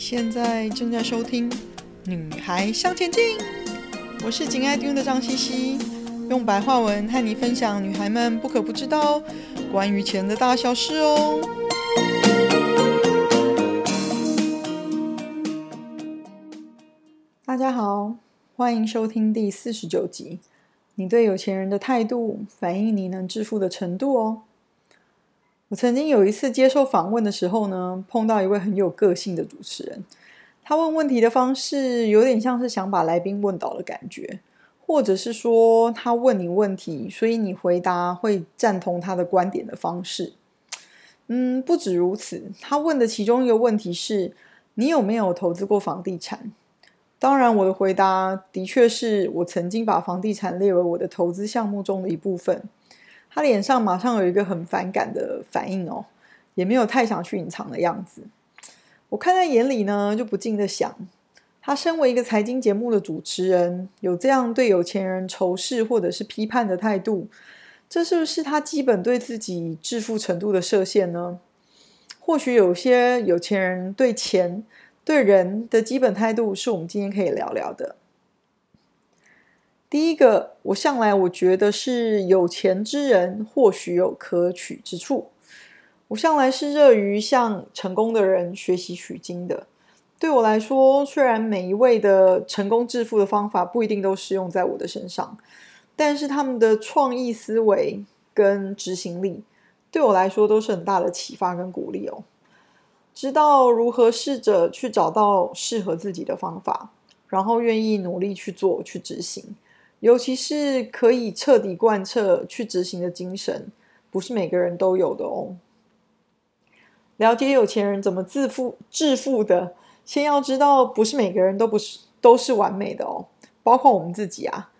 现在正在收听《女孩向前进》，我是紧爱听的张茜茜，用白话文和你分享女孩们不可不知道关于钱的大小事哦。大家好，欢迎收听第四十九集。你对有钱人的态度，反映你能致富的程度哦。我曾经有一次接受访问的时候呢，碰到一位很有个性的主持人。他问问题的方式有点像是想把来宾问倒的感觉，或者是说他问你问题，所以你回答会赞同他的观点的方式。嗯，不止如此，他问的其中一个问题是：你有没有投资过房地产？当然，我的回答的确是我曾经把房地产列为我的投资项目中的一部分。他脸上马上有一个很反感的反应哦，也没有太想去隐藏的样子。我看在眼里呢，就不禁的想，他身为一个财经节目的主持人，有这样对有钱人仇视或者是批判的态度，这是不是他基本对自己致富程度的设限呢？或许有些有钱人对钱、对人的基本态度，是我们今天可以聊聊的。第一个，我向来我觉得是有钱之人或许有可取之处。我向来是热于向成功的人学习取经的。对我来说，虽然每一位的成功致富的方法不一定都适用在我的身上，但是他们的创意思维跟执行力，对我来说都是很大的启发跟鼓励哦。知道如何试着去找到适合自己的方法，然后愿意努力去做去执行。尤其是可以彻底贯彻去执行的精神，不是每个人都有的哦。了解有钱人怎么致富致富的，先要知道，不是每个人都不是都是完美的哦，包括我们自己啊。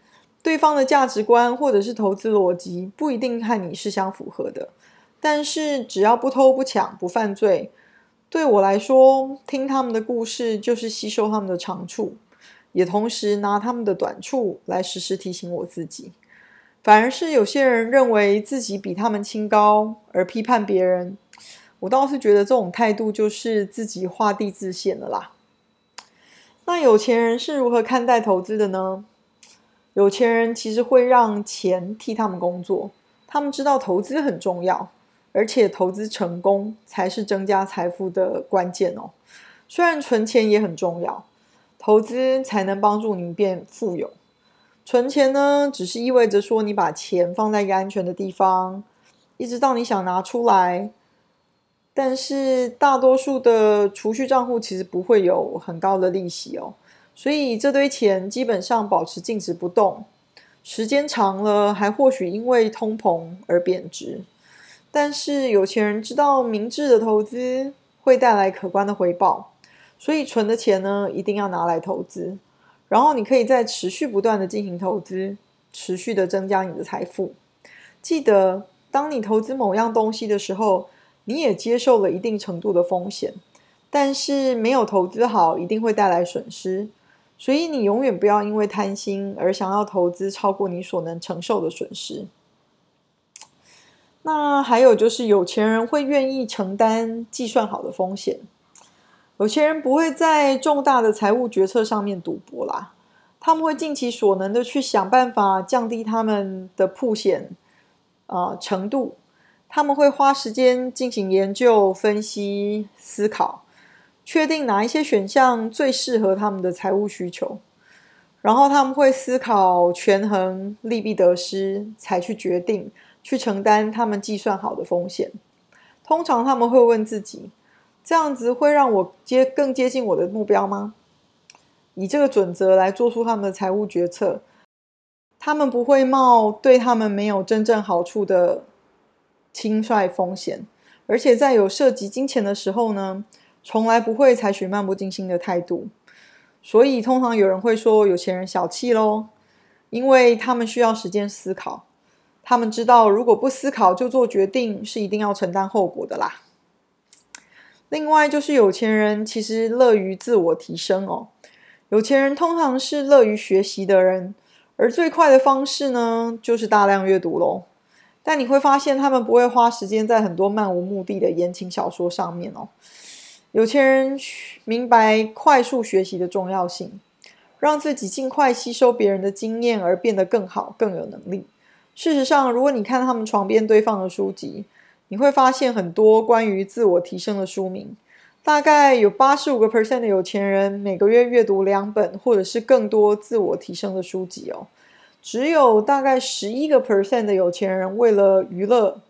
对方的价值观或者是投资逻辑不一定和你是相符合的，但是只要不偷不抢不犯罪，对我来说，听他们的故事就是吸收他们的长处。也同时拿他们的短处来时时提醒我自己，反而是有些人认为自己比他们清高而批判别人，我倒是觉得这种态度就是自己画地自限了啦。那有钱人是如何看待投资的呢？有钱人其实会让钱替他们工作，他们知道投资很重要，而且投资成功才是增加财富的关键哦。虽然存钱也很重要。投资才能帮助你变富有，存钱呢，只是意味着说你把钱放在一个安全的地方，一直到你想拿出来。但是大多数的储蓄账户其实不会有很高的利息哦，所以这堆钱基本上保持静止不动，时间长了还或许因为通膨而贬值。但是有钱人知道明智的投资会带来可观的回报。所以存的钱呢，一定要拿来投资，然后你可以再持续不断的进行投资，持续的增加你的财富。记得，当你投资某样东西的时候，你也接受了一定程度的风险，但是没有投资好，一定会带来损失。所以你永远不要因为贪心而想要投资超过你所能承受的损失。那还有就是，有钱人会愿意承担计算好的风险。有钱人不会在重大的财务决策上面赌博啦，他们会尽其所能的去想办法降低他们的铺险啊程度，他们会花时间进行研究、分析、思考，确定哪一些选项最适合他们的财务需求，然后他们会思考权衡利弊得失，才去决定去承担他们计算好的风险。通常他们会问自己。这样子会让我接更接近我的目标吗？以这个准则来做出他们的财务决策，他们不会冒对他们没有真正好处的轻率风险，而且在有涉及金钱的时候呢，从来不会采取漫不经心的态度。所以通常有人会说有钱人小气喽，因为他们需要时间思考，他们知道如果不思考就做决定是一定要承担后果的啦。另外就是有钱人其实乐于自我提升哦。有钱人通常是乐于学习的人，而最快的方式呢，就是大量阅读喽。但你会发现他们不会花时间在很多漫无目的的言情小说上面哦，有钱人明白快速学习的重要性，让自己尽快吸收别人的经验而变得更好、更有能力。事实上，如果你看他们床边堆放的书籍，你会发现很多关于自我提升的书名。大概有八十五个 percent 的有钱人每个月阅读两本或者是更多自我提升的书籍哦。只有大概十一个 percent 的有钱人为了娱乐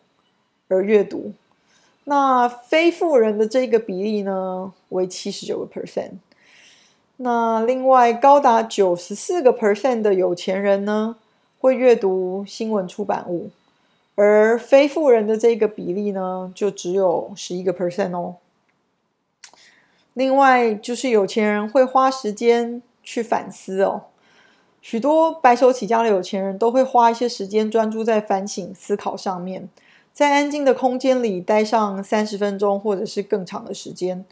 而阅读。那非富人的这个比例呢，为七十九个 percent。那另外高达九十四个 percent 的有钱人呢，会阅读新闻出版物，而非富人的这个比例呢，就只有十一个 percent 哦。另外就是有钱人会花时间去反思哦，许多白手起家的有钱人都会花一些时间专注在反省思考上面，在安静的空间里待上三十分钟或者是更长的时间，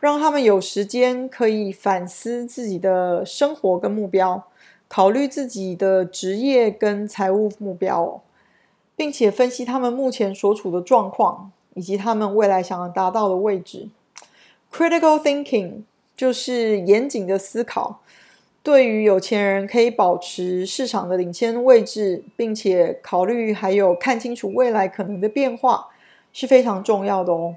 让他们有时间可以反思自己的生活跟目标，考虑自己的职业跟财务目标哦，并且分析他们目前所处的状况以及他们未来想要达到的位置。Critical thinking 就是严谨的思考，对于有钱人可以保持市场的领先位置，并且考虑还有看清楚未来可能的变化是非常重要的哦。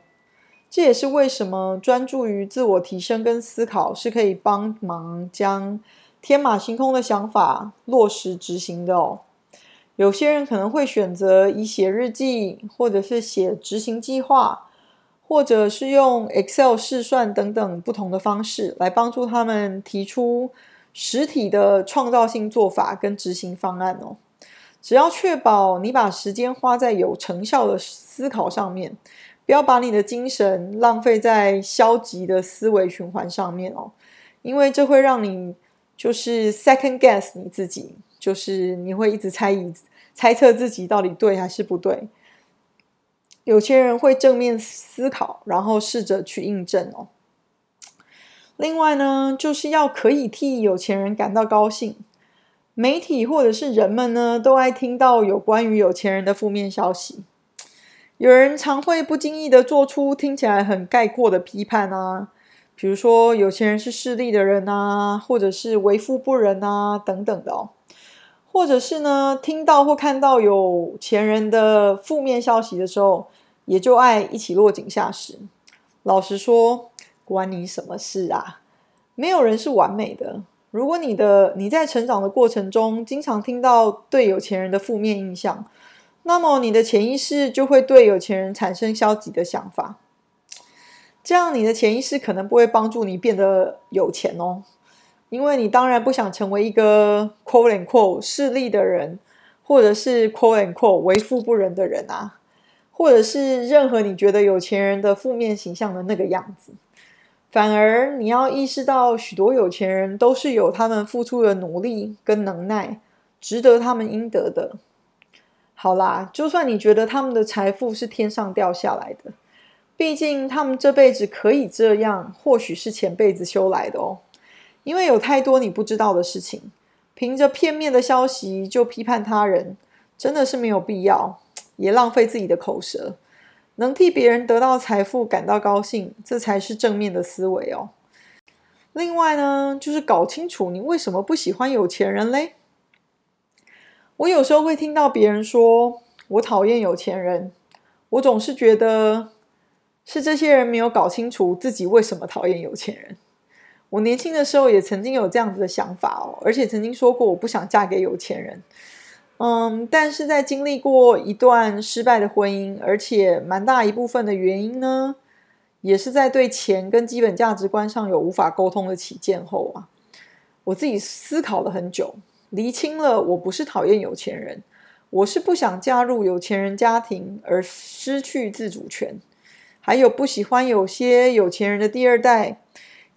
这也是为什么专注于自我提升跟思考是可以帮忙将天马行空的想法落实执行的哦。有些人可能会选择以写日记，或者是写执行计划。或者是用 Excel 试算等等不同的方式来帮助他们提出实体的创造性做法跟执行方案哦。只要确保你把时间花在有成效的思考上面，不要把你的精神浪费在消极的思维循环上面哦，因为这会让你就是 second guess 你自己，就是你会一直猜疑、猜测自己到底对还是不对。有钱人会正面思考，然后试着去印证哦。另外呢，就是要可以替有钱人感到高兴。媒体或者是人们呢，都爱听到有关于有钱人的负面消息。有人常会不经意的做出听起来很概括的批判啊，比如说有钱人是势利的人啊，或者是为富不仁啊等等的哦。或者是呢，听到或看到有钱人的负面消息的时候，也就爱一起落井下石。老实说，关你什么事啊？没有人是完美的。如果你的你在成长的过程中经常听到对有钱人的负面印象，那么你的潜意识就会对有钱人产生消极的想法。这样，你的潜意识可能不会帮助你变得有钱哦。因为你当然不想成为一个 quote and quote 势利的人，或者是 quote and quote 为富不仁的人啊，或者是任何你觉得有钱人的负面形象的那个样子。反而你要意识到，许多有钱人都是有他们付出的努力跟能耐，值得他们应得的。好啦，就算你觉得他们的财富是天上掉下来的，毕竟他们这辈子可以这样，或许是前辈子修来的哦。因为有太多你不知道的事情，凭着片面的消息就批判他人，真的是没有必要，也浪费自己的口舌。能替别人得到财富感到高兴，这才是正面的思维哦。另外呢，就是搞清楚你为什么不喜欢有钱人嘞。我有时候会听到别人说我讨厌有钱人，我总是觉得是这些人没有搞清楚自己为什么讨厌有钱人。我年轻的时候也曾经有这样子的想法哦，而且曾经说过我不想嫁给有钱人。嗯，但是在经历过一段失败的婚姻，而且蛮大一部分的原因呢，也是在对钱跟基本价值观上有无法沟通的起见后啊，我自己思考了很久，厘清了我不是讨厌有钱人，我是不想嫁入有钱人家庭而失去自主权，还有不喜欢有些有钱人的第二代。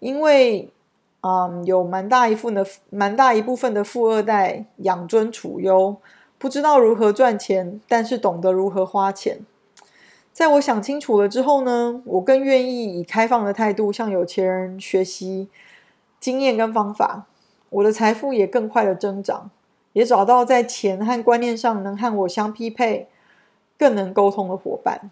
因为，嗯，有蛮大一部分的蛮大一部分的富二代养尊处优，不知道如何赚钱，但是懂得如何花钱。在我想清楚了之后呢，我更愿意以开放的态度向有钱人学习经验跟方法，我的财富也更快的增长，也找到在钱和观念上能和我相匹配、更能沟通的伙伴。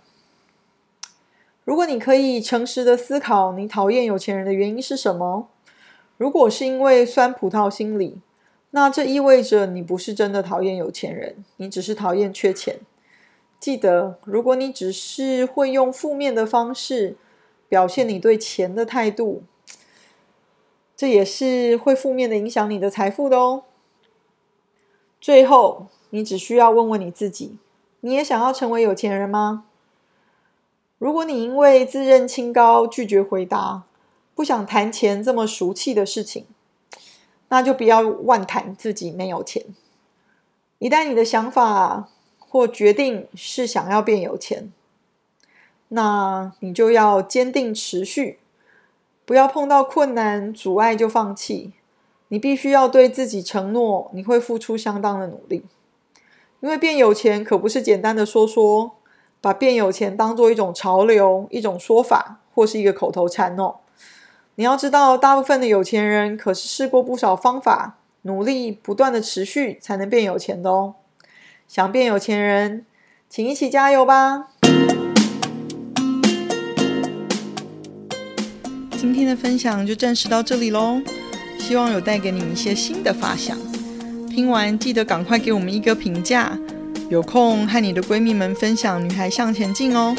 如果你可以诚实的思考，你讨厌有钱人的原因是什么？如果是因为酸葡萄心理，那这意味着你不是真的讨厌有钱人，你只是讨厌缺钱。记得，如果你只是会用负面的方式表现你对钱的态度，这也是会负面的影响你的财富的哦。最后，你只需要问问你自己：你也想要成为有钱人吗？如果你因为自认清高拒绝回答，不想谈钱这么俗气的事情，那就不要妄谈自己没有钱。一旦你的想法或决定是想要变有钱，那你就要坚定持续，不要碰到困难阻碍就放弃。你必须要对自己承诺，你会付出相当的努力，因为变有钱可不是简单的说说，把变有钱当做一种潮流、一种说法或是一个口头禅哦。你要知道，大部分的有钱人可是试过不少方法，努力不断的持续，才能变有钱的哦。想变有钱人，请一起加油吧！今天的分享就暂时到这里喽，希望有带给你们一些新的发想。听完记得赶快给我们一个评价，有空和你的闺蜜们分享《女孩向前进》哦。